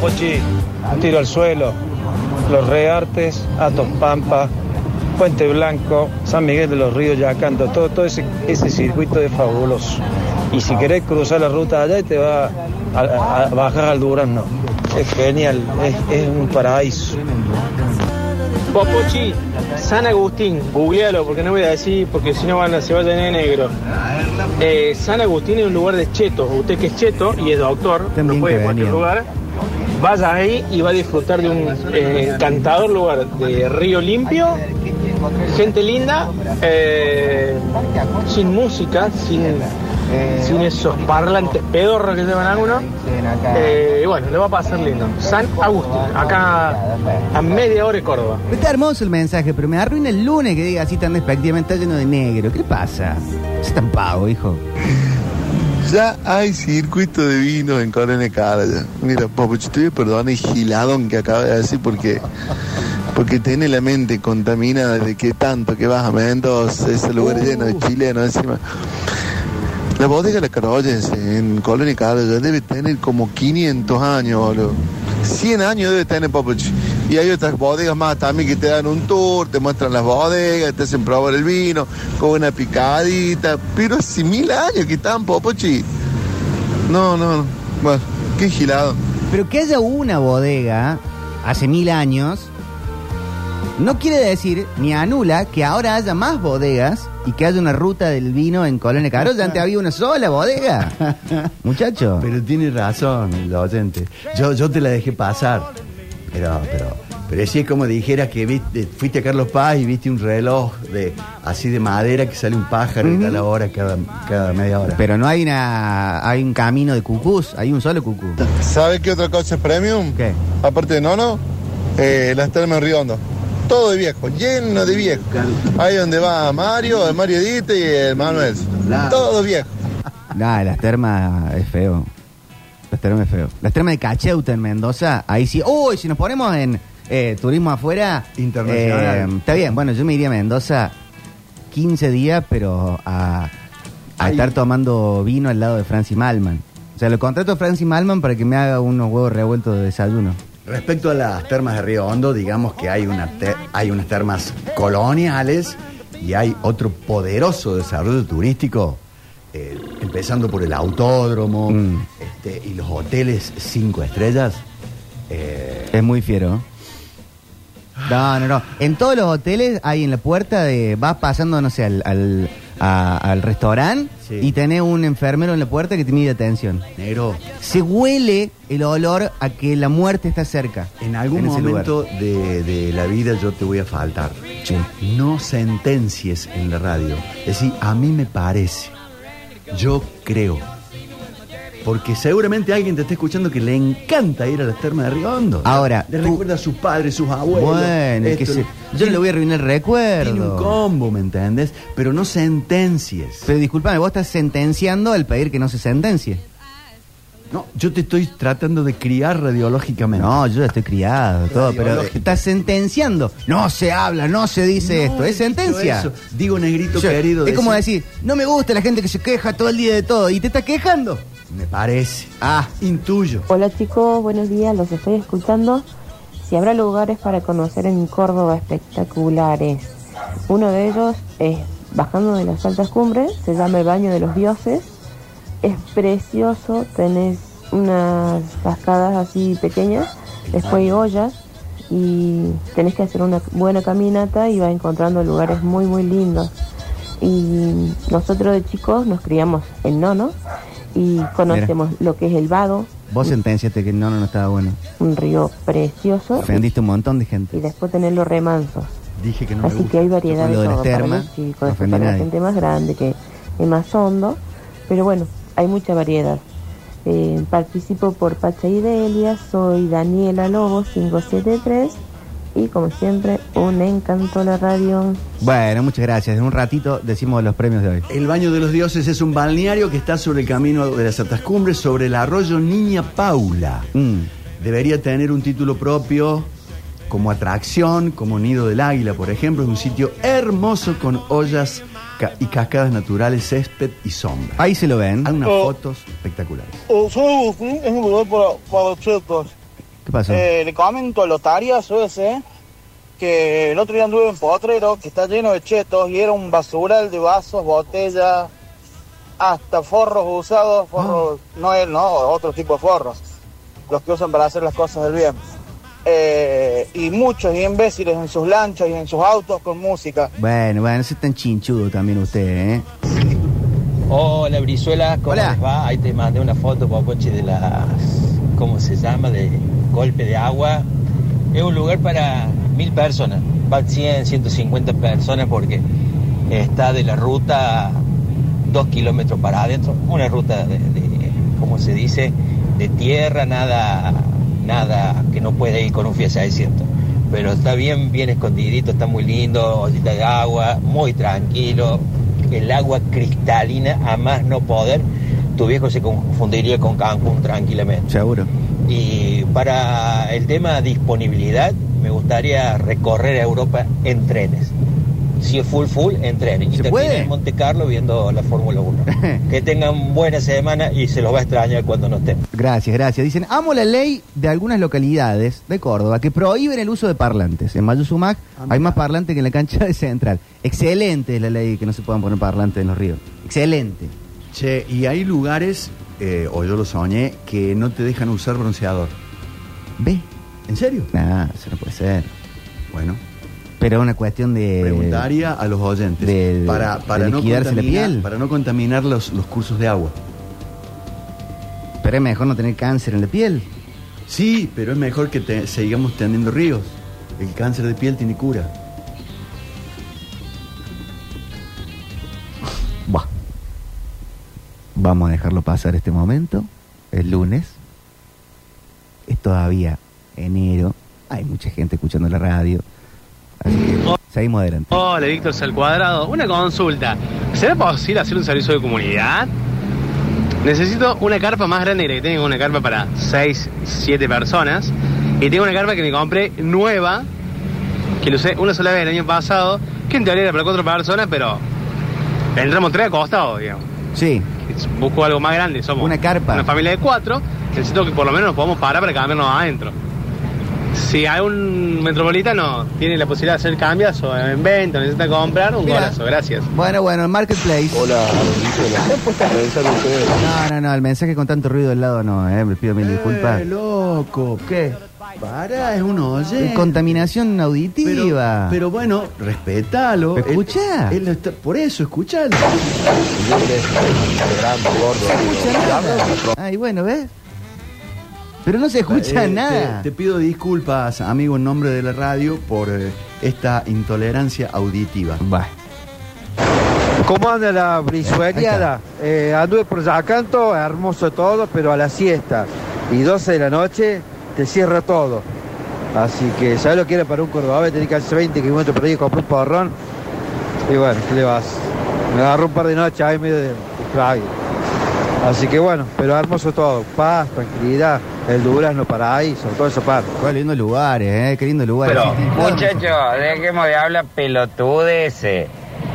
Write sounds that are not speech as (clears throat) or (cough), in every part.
Popochi, tiro al suelo, los Reartes, Atos Pampa, Puente Blanco, San Miguel de los Ríos, Yacanto, todo, todo ese, ese circuito es fabuloso. Y si querés cruzar la ruta allá, te va a, a- a bajar al Durazno. Es genial, es, es un paraíso. Popochi, San Agustín, googlealo porque no voy a decir, porque si no van a, se va a tener negro. Eh, San Agustín es un lugar de chetos. Usted que es cheto y es doctor, lo puede en cualquier lugar. Vaya ahí y va a disfrutar de un eh, encantador lugar de río limpio, gente linda, eh, sin música, sin, esos parlantes pedorros que llevan algunos. Eh, y bueno, le va a pasar lindo. San Agustín, acá a media hora de Córdoba. Está hermoso el mensaje, pero me arruina el lunes que diga así tan despectivamente, está lleno de negro. ¿Qué pasa? Es tan pago, hijo. Ya hay circuito de vino en Colonia Caraya. Mira, a perdonar el giladón que acaba de decir porque, porque tiene la mente contaminada de que tanto que vas a Mendoza, ese lugar lleno de chilenos encima. La bodega La Caroyense en Colonia Caraya debe tener como 500 años, boludo. 100 años debe tener Papucho. Y hay otras bodegas más también que te dan un tour, te muestran las bodegas, te hacen probar el vino, con una picadita. Pero hace mil años que están Popochi. No, no, no. Bueno, qué gilado. Pero que haya una bodega hace mil años no quiere decir ni anula que ahora haya más bodegas y que haya una ruta del vino en Colonia Caro. Ya antes había una sola bodega. (laughs) Muchacho. Pero tiene razón el oyente. Yo, yo te la dejé pasar. Pero, pero, pero sí es como dijeras que viste, fuiste a Carlos Paz y viste un reloj de así de madera que sale un pájaro y da la hora cada, cada media hora. Pero no hay una hay un camino de cucús, hay un solo cucú. ¿Sabe qué otra cosa es premium? ¿Qué? Aparte de Nono, eh, las termas Hondo. Todo de viejo, lleno de viejo. Ahí donde va Mario, el Mario Edite y el Manuel. Todo viejo. (laughs) Nah, las termas es feo. Las termas es feo. Las termas de Cacheuta en Mendoza, ahí sí. Uy, si nos ponemos en eh, turismo afuera. Internacional. eh, está bien, bueno, yo me iría a Mendoza 15 días, pero a, estar tomando vino al lado de Francis Malman. O sea, lo contrato a Francis Malman para que me haga unos huevos revueltos de desayuno. Respecto a las termas de Río Hondo, digamos que hay, una te- hay unas termas coloniales y hay otro poderoso desarrollo turístico, eh, empezando por el autódromo Mm. este, y los hoteles cinco estrellas. Eh, Es muy fiero. No, no, no. En todos los hoteles hay en la puerta de. Vas pasando, no sé, al, al, a- al restaurante Sí. y tenés un enfermero en la puerta que te mide atención. negro, Se huele el olor a que la muerte está cerca. en algún momento de, de la vida yo te voy a faltar. No sentencies en la radio. Es decir, a mí me parece, yo creo. Porque seguramente alguien te está escuchando que le encanta ir a las termas de Río Hondo. Ahora, le recuerda a sus padres, sus abuelos. Bueno, esto, que se- yo le voy a arruinar el Tiene un recuerdo. combo, ¿me entiendes? Pero no sentencies. Pero disculpame, vos estás sentenciando al pedir que no se sentencie. No, yo te estoy tratando de criar radiológicamente. No, yo ya estoy criado, todo, pero estás sentenciando. No se habla, no se dice No esto, es sentencia. eso. Digo, negrito Yo- querido. es como decir- decir, no me gusta la gente que se queja todo el día de todo y te está quejando. Me parece. Ah, Intuyo. Hola chicos, buenos días, los estoy escuchando. Si habrá lugares para conocer en Córdoba espectaculares. Uno de ellos es bajando de las altas cumbres, se llama el Baño de los Dioses. Es precioso, tenés unas cascadas así pequeñas, después hay ollas y tenés que hacer una buena caminata y vas encontrando lugares muy muy lindos. Y nosotros de chicos nos criamos en Nono y conocemos lo que es el Vado, vos sentenciaste que no, no, no estaba bueno. un río precioso Ofendiste un montón de y gente. después tener los remansos. Dije que no me Así gusta. que hay variedad de todo para los chicos, para la gente más grande que es más hondo, pero bueno, hay mucha variedad. Eh, participo por Pacha y Delia, soy Daniela Lobo 573 y como siempre un encanto la radio. Bueno, muchas gracias. En un ratito decimos los premios de hoy. El Baño de los Dioses es un balneario que está sobre el camino de las altas cumbres, sobre el arroyo Niña Paula. Mm. Debería tener un título propio como atracción, como Nido del Águila, por ejemplo. Es un sitio hermoso con ollas ca- y cascadas naturales, césped y sombra. Ahí se lo ven. Hay unas Oh. fotos espectaculares. Eh, San Agustín es un lugar para, para chetos. ¿Qué pasó? Eh, le comento al otariazo ese que el otro día anduve en Potrero, que está lleno de chetos, y era un basural de vasos, botellas, hasta forros usados, forros, no él, no, otro tipo de forros, los que usan para hacer las cosas del bien. Eh, y muchos imbéciles en sus lanchas y en sus autos con música. Bueno, bueno, ese es tan chinchudo también usted, ¿eh? Hola Brizuela, ¿cómo Hola. les va? Ahí te mandé una foto, Popoche, de las, ¿cómo se llama? De golpe de agua. Es un lugar para mil personas, van 100, 150 personas porque está de la ruta dos kilómetros para adentro, una ruta de, de, ¿cómo se dice? De tierra, nada, nada que no puede ir con un Fiat 600. Pero está bien, bien escondidito, está muy lindo, ollita de agua, muy tranquilo, el agua cristalina a más no poder. Tu viejo se confundiría con Cancún tranquilamente. Seguro. Y para el tema disponibilidad, me gustaría recorrer Europa en trenes. Si es full, full, en trenes. Y ¿Se terminar puede? en Monte Carlo viendo la Fórmula 1. (laughs) que tengan buena semana y se los va a extrañar cuando no estén. Gracias, gracias. Dicen, amo la ley de algunas localidades de Córdoba que prohíben el uso de parlantes. En Mayuzumac hay más parlantes que en la cancha de Central. Excelente es la ley que no se puedan poner parlantes en los ríos. Excelente. Che, y hay lugares, eh, o yo lo soñé, que no te dejan usar bronceador. ¿Ve? ¿En serio? Nah, eso no puede ser. Bueno, Pero es una cuestión de... preguntaría a los oyentes. de- para, para, de no liquidarse la contaminar, piel. para no contaminar los, los cursos de agua. Pero es mejor no tener cáncer en la piel. Sí, pero es mejor que te- sigamos teniendo ríos. El cáncer de piel tiene cura. (laughs) Buah. Vamos a dejarlo pasar este momento. Es lunes. Es todavía enero. Hay mucha gente escuchando la radio. Así que seguimos adelante. Hola, Víctor Sal Cuadrado. Una consulta. ¿Será posible hacer un servicio de comunidad? Necesito una carpa más grande que tengo una carpa para 6, 7 personas. Y tengo una carpa que me compré nueva, que lo usé una sola vez el año pasado, que en teoría era para 4 personas, pero entramos 3 acostados, digamos. Sí, Busco algo más grande, somos Una carpa. una familia de 4. Necesito que por lo menos nos podamos parar para cambiarnos adentro. Si hay un metropolitano tiene la posibilidad de hacer cambios o en venta, necesita comprar, un Mira. golazo, gracias. bueno, bueno, el marketplace. Hola, No, no, no, el mensaje con tanto ruido del lado no, eh, me pido mil disculpas. Eh, loco. ¿Qué? Para, es un oye. Contaminación auditiva. pero bueno, respétalo. Él- Escuchá. él no está- por eso, escuchalo. escucha nada. Ay, bueno, ¿ves? Pero no se escucha Eh, nada. Te, te pido disculpas, amigo, en nombre de la radio, por eh, esta intolerancia auditiva. Va. ¿Cómo anda la brizueliada? Eh, anduve por Yacanto, hermoso todo, pero a la siesta. Y 12 de la noche te cierra todo. Así que, ¿sabes lo que era para un cordobés? Tenía que hacer 20 kilómetros por ahí compré un porrón. Y bueno, ¿qué le vas? Me agarró un par de noches ahí medio de. Así que bueno, pero hermoso todo. Paz, tranquilidad, el durazno para ahí, sobre todo esa parte. Qué lindo lugares, ¿eh? Qué lindo lugar. Pero, muchachos, dejemos de hablar pelotudeces.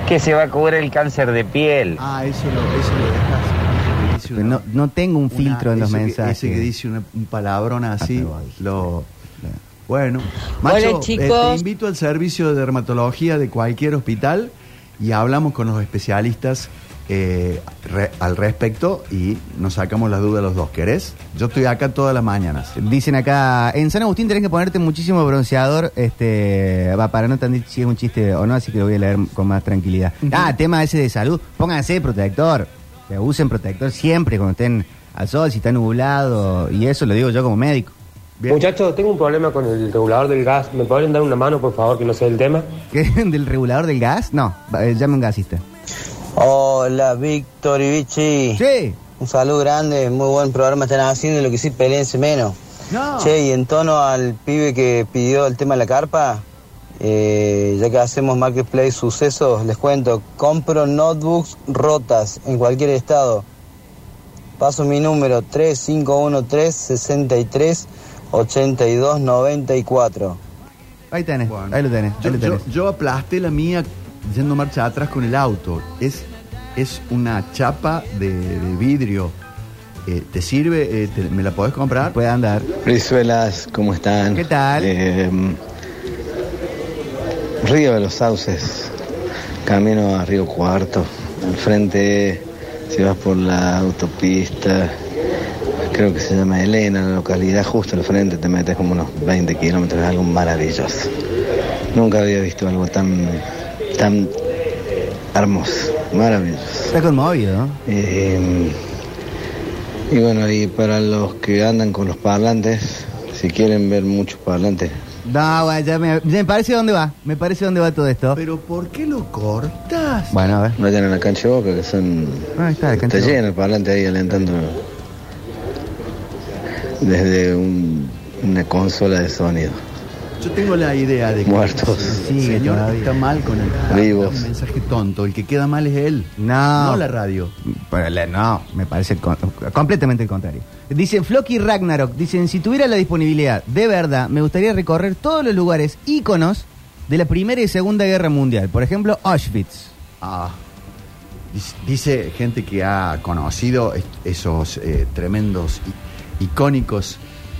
Que se va a cubrir el cáncer de piel. Ah, eso lo, eso lo dejas. Una- No, no tengo un una- filtro en los ese que- mensajes. ese que dice una- un palabrón así, Ah, lo... Bueno, Macho, Hola, eh, chicos. te invito al servicio de dermatología de cualquier hospital y hablamos con los especialistas eh, re- al respecto y nos sacamos las dudas los dos. ¿Querés? Yo estoy acá todas las mañanas. Dicen acá, en San Agustín tenés que ponerte muchísimo bronceador, este, va, para no entender si es un chiste o no, así que lo voy a leer con más tranquilidad. Ah, tema ese de salud, pónganse protector, que usen protector siempre cuando estén al sol, si está nublado, y eso lo digo yo como médico. Muchachos, tengo un problema con el regulador del gas. ¿Me podrían dar una mano, por favor, que no sé el tema? ¿Qué? (laughs) ¿Del regulador del gas? No, eh, llame a un gasista. Hola, Víctor y Vichy. Sí. Un saludo grande, muy buen programa están haciendo, lo que sí, peleense menos. No. Che, y en tono al pibe que pidió el tema de la carpa, eh, ya que hacemos Marketplace sucesos, les cuento, compro notebooks rotas en cualquier estado. Paso mi número 3513-63-8294. Ahí tenés, Bueno, ahí lo tenés, Yo, ahí lo yo- tenés. yo aplasté la mía yendo marcha atrás con el auto. Es, es una chapa de, de vidrio Eh, ¿Te sirve? Eh, te- ¿Me la podés comprar? Puede andar. Brizuelas, ¿cómo están? ¿Qué tal? Eh, Río de los Sauces, camino a Río Cuarto. Al frente, si vas por la autopista, creo que se llama Elena, la localidad, justo al frente te metes como unos 20 kilómetros, algo maravilloso. Nunca había visto algo tan, tan hermoso, maravilloso. Está conmovido, ¿no? Eh, y bueno, y para los que andan con los parlantes, si quieren ver muchos parlantes, No, ya me, ya me parece dónde va. Me parece dónde va todo esto. Pero ¿por qué lo cortas? Bueno, a ver. vayan a la cancha de boca, que son. Ahí está, el cancha Está de lleno el parlante ahí alentando desde un- una consola de sonido. Yo tengo la idea de que Muertos. el Sigue señor todavía. está mal con el Vivos. un mensaje tonto. El que queda mal es él. No. No la radio. Pero la- no, me parece el completamente el contrario. Dicen Flocky Ragnarok, dicen, si tuviera la disponibilidad, de verdad, me gustaría recorrer todos los lugares íconos de la Primera y Segunda Guerra Mundial. Por ejemplo, Auschwitz. Ah. Dice- gente que ha conocido esos eh, tremendos, icónicos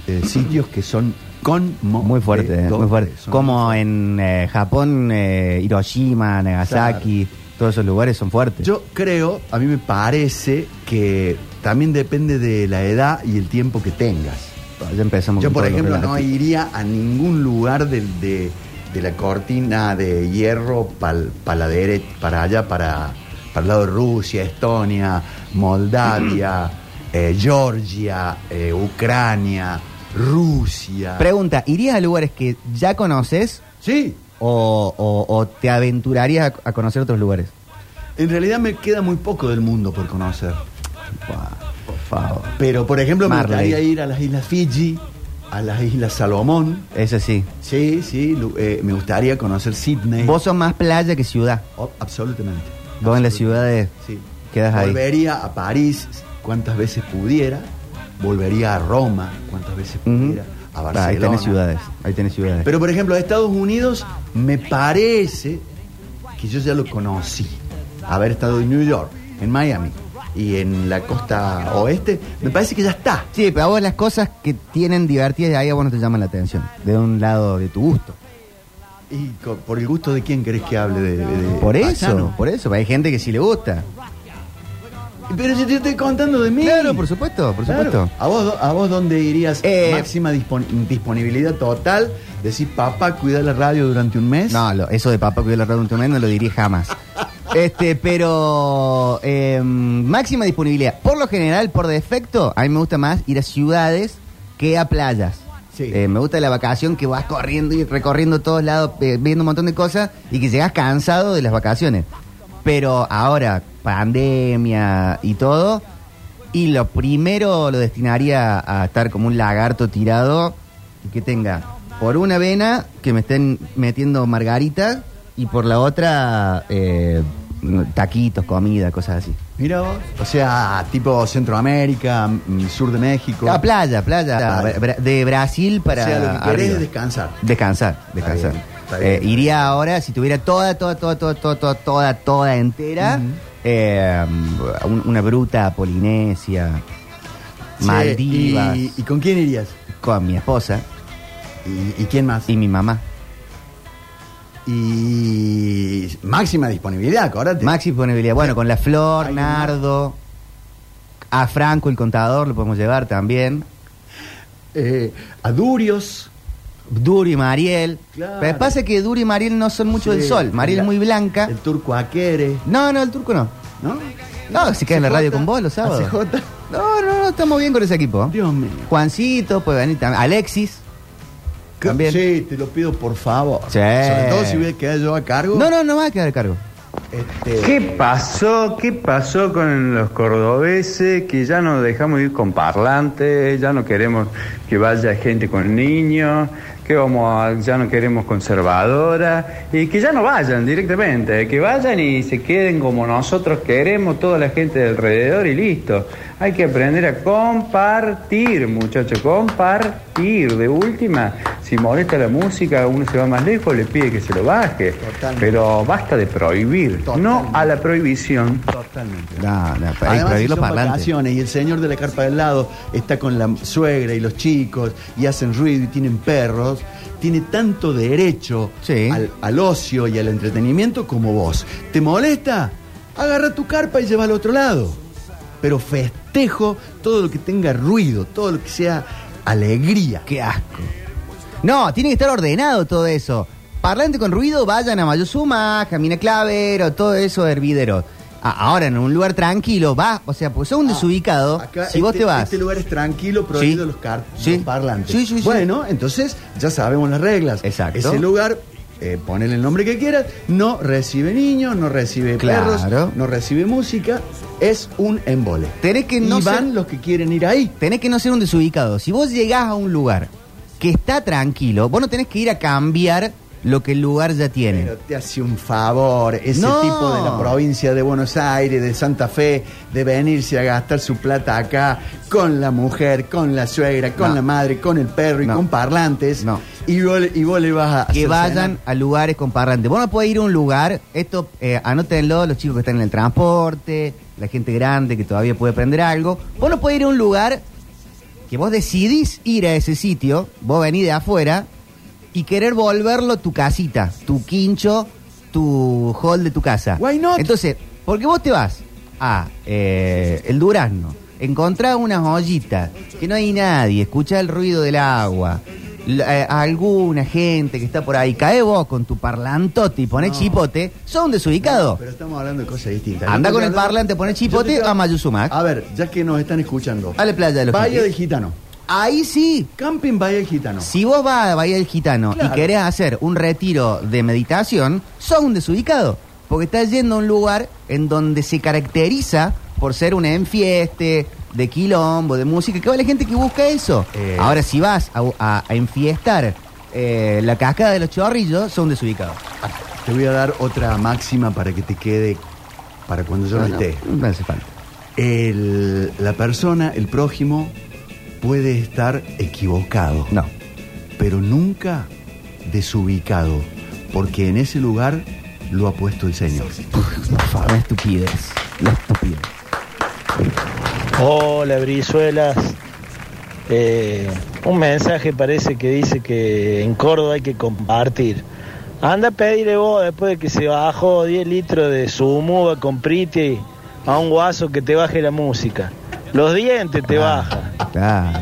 eh, sitios que son con Muy fuerte, eh, muy fuerte. Como en eh, Japón, eh, Hiroshima, Nagasaki, todos esos lugares son fuertes. Yo creo, a mí me parece que también depende de la edad y el tiempo que tengas. Ya empezamos Yo, por ejemplo, no iría a ningún lugar de, de la cortina de hierro pal- la dere- para allá, para, para el lado de Rusia, Estonia, Moldavia, (clears throat) eh, Georgia, eh, Ucrania, Rusia. Pregunta, ¿irías a lugares que ya conoces sí, o, o- o te aventurarías a, a conocer otros lugares? en realidad me queda muy poco del mundo por conocer. Por favor. Pero, por ejemplo, me Marley. gustaría ir a las Islas Fiji, a las Islas Salomón. Eso sí. Sí, sí, eh, me gustaría conocer Sydney. Vos sos más playa que ciudad. Oh, absolutamente. Vos en las ciudades Sí. quedas ahí. Volvería a París cuantas veces pudiera. Volvería a Roma cuantas veces pudiera. A Ah, Barcelona. ahí tenés ciudades. Ahí tenés ciudades. Pero, por ejemplo, a Estados Unidos me parece que yo ya lo conocí. Haber estado en New York, en Miami y en la costa oeste, me parece que ya está. Sí, pero a vos las cosas que tienen divertidas de ahí a vos no te llaman la atención. De un lado de tu gusto. ¿Y por el gusto de quién querés que hable? De, de- Por eso, por eso. Hay gente que sí le gusta. Pero yo te estoy contando de mí. Claro, por supuesto, por Claro. supuesto. ¿A vos, ¿A vos dónde irías? Eh, Máxima dispon- disponibilidad total. Decir, papá, cuida la radio durante un mes. No, lo- eso de papá cuidar la radio un momento no lo diría jamás. (laughs) Este, pero eh, máxima disponibilidad. Por lo general, por defecto, a mí me gusta más ir a ciudades que a playas. Sí. Eh, me gusta la vacación que vas corriendo y recorriendo todos lados, eh, viendo un montón de cosas y que llegas cansado de las vacaciones. Pero ahora, pandemia y todo, y lo primero lo destinaría a estar como un lagarto tirado y que tenga por una vena que me estén metiendo margarita y por la otra eh, taquitos, comida, cosas así. Mira vos. O sea, tipo Centroamérica, mm, sur de México. Ah, playa, playa. Playa. Bra- De Brasil para. O sea, lo que querés arriba. es descansar. Descansar, descansar. Bien, está bien. Eh, iría ahora, si tuviera toda, toda, toda, toda, toda, toda, toda, toda entera, eh, un- una bruta Polinesia, Maldivas, ¿Y, y con quién irías? con mi esposa ¿Y, y quién más? y mi mamá. Y máxima disponibilidad, acordate. Maxi disponibilidad. Bueno, con la Flor, Nardo, a Franco el contador lo podemos llevar también. Eh, a Durios. Duri y Mariel. Claro. Pero pasa que Duri y Mariel no son mucho Sí, del sol. Mariel es muy blanca. El turco Aquere. No, no, el turco no. ¿No? No, si queda en la radio con vos los sábados. ACJ. No, no, no, estamos bien con ese equipo. Dios mío. Juancito, puede venir también. Alexis. También. Sí, te lo pido por favor. Sí. Sobre todo si voy a quedar yo a cargo. No, no, no va a quedar a cargo. Este, ¿Qué pasó? ¿Qué pasó con los cordobeses? Que ya no dejamos ir con parlantes, ya no queremos que vaya gente con niños, que vamos a- ya no queremos conservadoras y que ya no vayan directamente, que vayan y se queden como nosotros queremos, toda la gente de alrededor y listo. Hay que aprender a compartir, muchachos, compartir. De última, si molesta la música, uno se va más lejos, le pide que se lo baje. Pero basta de prohibir, no a la prohibición. Totalmente. No, no, hay que Además, si son vacaciones y el señor de la carpa del lado está con la suegra y los chicos y hacen ruido y tienen perros, tiene tanto derecho al, al ocio y al entretenimiento como vos. ¿Te molesta? Agarra tu carpa y lleva al otro lado. Pero festejo todo lo que tenga ruido, todo lo que sea alegría. Qué asco. No, tiene que estar ordenado todo eso. Parlante con ruido, vayan a Mayosuma, Camina Clavero, todo eso hervidero. Ah, ahora, en un lugar tranquilo, va, o sea, pues son un desubicado. Acá si vos este- te vas. Este lugar es tranquilo, prohibido Sí. los, car Sí. los parlantes. Sí, sí, sí. Bueno, entonces ya sabemos las reglas. Exacto. Ese lugar, eh, ponele el nombre que quieras, no recibe niños, no recibe Claro. perros, no recibe música, es un embole. Tenés que no y van ser- los que quieren ir ahí. Tenés que no ser un desubicado. Si vos llegás a un lugar que está tranquilo, vos no tenés que ir a cambiar lo que el lugar ya tiene. Pero te hace un favor, ese No. tipo de la provincia de Buenos Aires, de Santa Fe, de venirse a gastar su plata acá con la mujer, con la suegra, con No. la madre, con el perro y No. con parlantes. No. Y vos, le- y vos le vas a que vayan a lugares con parlantes. Vos no podés ir a un lugar, esto eh, anótenlo, los chicos que están en el transporte, la gente grande que todavía puede aprender algo. Vos no podés ir a un lugar que vos decidís ir a ese sitio, vos venís de afuera y querer volverlo tu casita, tu quincho, tu hall de tu casa. Why not? Entonces, porque vos te vas a eh, el Durazno, encontrás unas ollitas, que no hay nadie, escuchás el ruido del agua, eh, alguna gente que está por ahí, cae vos con tu parlantote y pones No. chipote, son desubicados. Pero estamos hablando de cosas distintas. Anda con el parlante, poné yo chipote te a Mayuzumac. A ver, ya que nos están escuchando. A la playa de los Jiquis. del Gitano. Ahí sí. Camping Bahía del Gitano. Si vos vas a Bahía del Gitano Claro. y querés hacer un retiro de meditación, sos un desubicado. Porque estás yendo a un lugar en donde se caracteriza por ser un enfieste, de quilombo, de música, que va la gente que busca eso. Eh. Ahora, si vas a, a- a enfiestar eh, la cascada de los chorrillos, sos un desubicado. Te voy a dar otra máxima para que te quede para cuando yo no, esté. no hace falta. El- la persona, el prójimo, puede estar equivocado. No. Pero nunca desubicado. Porque en ese lugar lo ha puesto el Señor. Por favor, la estupidez. La estupidez. Hola, Brizuelas. Eh, un mensaje parece que dice que en Córdoba hay que compartir. Anda a pedirle vos después de que se bajó 10 litros de sumo con priti a un guaso que te baje la música. Los dientes te baja. Claro.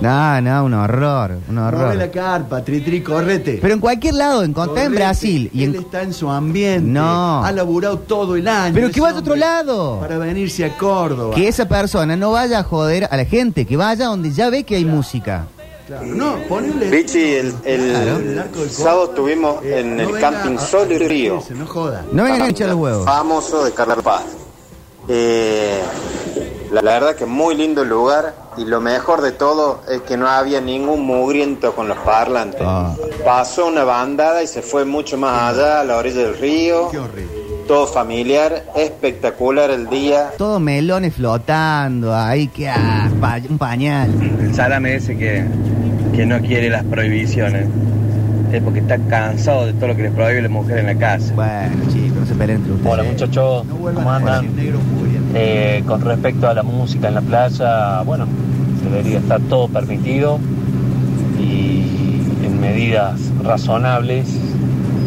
No, no, un horror, un Mueve horror. la carpa, tri, tri, correte. Pero en cualquier lado, encontré en Correte. Brasil y Él en... está en su ambiente. No. Ha laburado todo el año. Pero que vaya a otro lado. Para venirse a Córdoba. Que esa persona no vaya a joder a la gente, que vaya donde ya ve que hay música. Claro. No, ponele. Richie, el, el Claro. El arco del sábado estuvimos Eh, en no el venga camping a- Sol y Río. No joda. No vengan a echar los huevos. Famoso de Carla Paz. Eh, la, la verdad que muy lindo el lugar y lo mejor de todo es que no había ningún mugriento con los parlantes. Ah. Pasó una bandada y se fue mucho más allá a la orilla del río. Qué horrible. Todo familiar, espectacular el día. Todos melones flotando, ahí que ah, pa- un pañal. El salame ese que, que no quiere las prohibiciones. Es porque está cansado de todo lo que les prohíbe la mujer en la casa. Bueno, chicos, se peleen entre ustedes. Hola muchachos, No vuelvan ¿cómo a andan? negro. Eh, con respecto a la música en la playa, bueno, debería estar todo permitido y en medidas razonables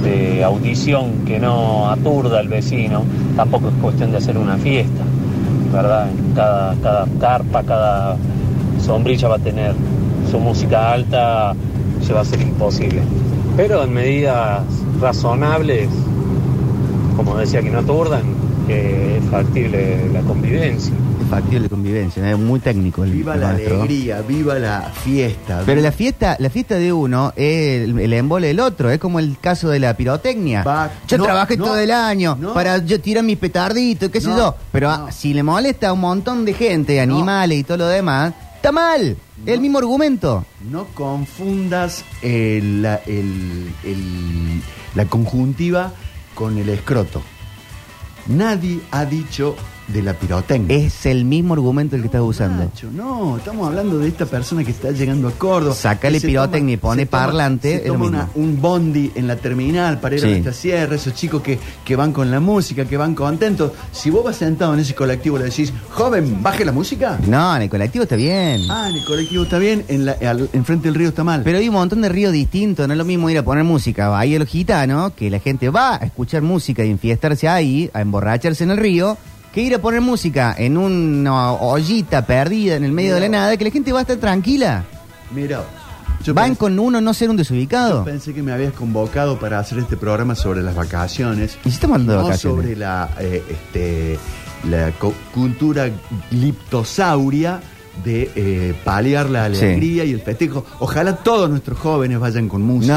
de audición que no aturda al vecino. Tampoco es cuestión de hacer una fiesta, ¿verdad? Cada, cada carpa, cada sombrilla va a tener su música alta, se va a ser imposible. Pero en medidas razonables, como decía, que no aturdan, que es factible la convivencia. Es factible convivencia, es muy técnico el Viva el la maestro. alegría, viva la fiesta. Pero la fiesta, la fiesta de uno es el, el embole del otro, es como el caso de la pirotecnia. Va- yo no, trabajé no, todo el año no. para yo tirar mis petarditos, qué sé No, yo. Pero no. si le molesta a un montón de gente, animales y todo lo demás, Está mal. El mismo argumento. No confundas el- la, el- el- la conjuntiva con el escroto. Nadie ha dicho de la pirotecnia. Es el mismo argumento el que estás usando. Nacho, no, estamos hablando de esta persona que está llegando a Córdoba. Sácale pirotecnia y pone se toma- parlante, se toma una- un bondi en la terminal para ir Sí. a nuestra sierra, esos chicos que, que van con la música, que van contentos. Si vos vas sentado en ese colectivo y le decís, joven, baje la música. No, en el colectivo está bien. Ah, en el colectivo está bien, en la, al- enfrente del río está mal. Pero hay un montón de ríos distintos, no es lo mismo ir a poner música a Bahía de los Gitanos, que la gente va a escuchar música y enfiestarse ahí, a emborracharse en el río, que ir a poner música en una ollita perdida en el medio de la nada, que la gente va a estar tranquila. Mira, Van con uno no ser un Yo desubicado. pensé que me habías convocado para hacer este programa sobre las vacaciones. ¿Y si estamos hablando de no vacaciones? sobre la, eh, este, la cultura gliptosauria de eh, paliar la Sí. alegría y el festejo. Ojalá todos nuestros jóvenes vayan con música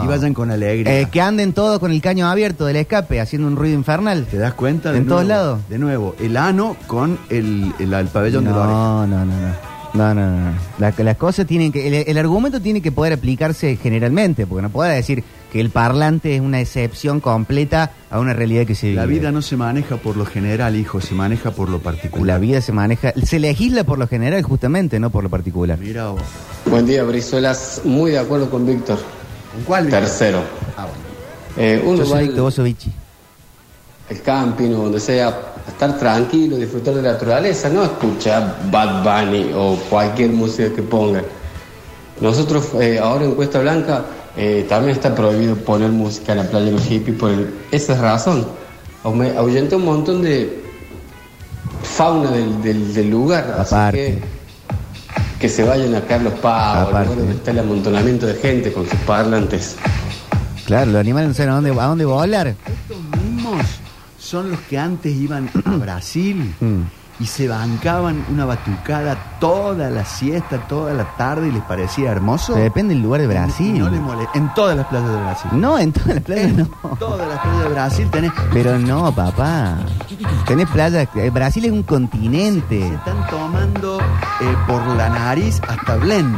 No. y vayan con alegría. Eh, que anden todos con el caño abierto del escape, haciendo un ruido infernal. ¿Te das cuenta? De En todos nuevo, lados. De nuevo, el ano con el, el, el pabellón de la oreja. No, no, no, no. No, no, no. La- las cosas tienen que. El, el argumento tiene que poder aplicarse generalmente, porque no puede decir que el parlante es una excepción completa a una realidad que se vive. La vida no se maneja por lo general, hijo, se maneja por lo particular. La vida se maneja. Se legisla por lo general, justamente, no por lo particular. Mira vos. Buen día, Brizuelas. Muy de acuerdo con Víctor. ¿Con cuál? Víctor? Tercero. Ah, bueno. Eh, uno Yo va soy al Víctor, vos sos Vichy. al camping o donde sea, a estar tranquilo, disfrutar de la naturaleza, no escuchar Bad Bunny o cualquier música que pongan. Nosotros eh, ahora en Cuesta Blanca eh, también está prohibido poner música en la playa de los hippies por el- esa razón. Ahuyenta un montón de fauna del, del- del lugar. Así Aparte. que que se vayan a Carlos lugar donde está el amontonamiento de gente con sus parlantes. Claro, los animales no saben a dónde, a dónde volar. Son los que antes iban a Brasil Mm. y se bancaban una batucada toda la siesta, toda la tarde y les parecía hermoso. Depende del lugar de Brasil. no les mole- en todas las playas de Brasil. No, en todas las playas no. Todas las playas de Brasil tenés. Pero no, papá. Tenés playas. eh, Brasil es un continente. Se están tomando eh, por la nariz hasta Blen.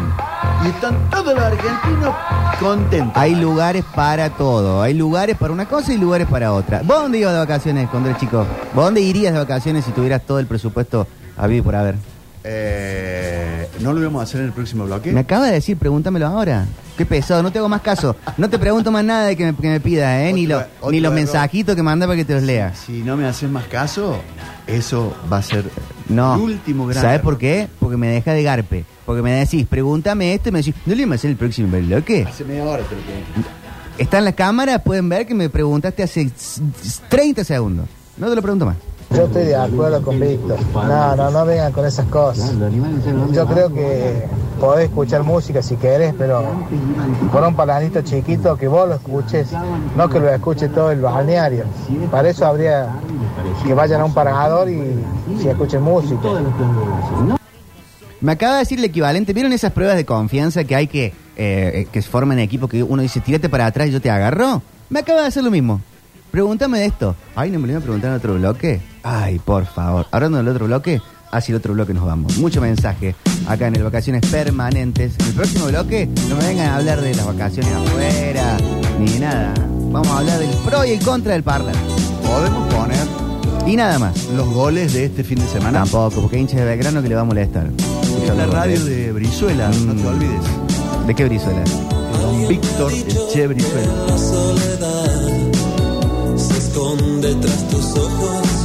Y están todos los argentinos contentos. Hay lugares para todo. Hay lugares para una cosa y lugares para otra. ¿Vos dónde ibas de vacaciones cuando eras chico? ¿Vos dónde irías de vacaciones si tuvieras todo el presupuesto a vivir por haber? Eh, ¿No lo vamos a hacer en el próximo bloque? Me acaba de decir, pregúntamelo ahora. Qué pesado, no te hago más caso. No te pregunto más nada de que me, que me pidas, ¿eh? ni, lo- otro ni los error. mensajitos que manda para que te los lea. Si no me haces más caso, eso va a ser No. el último gran ¿Sabes error. por qué? Porque me deja de garpe. Porque me decís, pregúntame esto y me decís, ¿no le vamos a hacer el próximo bloque? Hace media hora te lo pregunto. Están las cámaras, pueden ver que me preguntaste hace s- s- 30 segundos. No te lo pregunto más. Yo estoy de acuerdo con Víctor. No, no, no vengan con esas cosas. Yo creo que podés escuchar música si querés, pero con un parlandito chiquito que vos lo escuches, no que lo escuche todo el balneario. Para eso habría que vayan a un parador y, si escuchen música. Me acaba de decir el equivalente. ¿Vieron esas pruebas de confianza que hay que, eh, eh, que se forman en equipo que uno dice, tírate para atrás y yo te agarro? Me acaba de hacer lo mismo. Pregúntame de esto. Ay, ¿no me lo iban a preguntar en otro bloque? Ay, por favor. Hablando del otro bloque, hacia el otro bloque nos vamos. Mucho mensaje acá en el Vacaciones Permanentes. En el próximo bloque no me vengan a hablar de las vacaciones afuera, ni de nada. Vamos a hablar del pro y el contra del parla. Podemos poner Y nada más. los goles de este fin de semana. Tampoco, porque hay hinchas de Belgrano que le va a molestar. Es la radio de Brizuela, no te Mm. olvides. ¿De qué Brizuela? Don Víctor Che Brizuela. La soledad se esconde tras tus ojos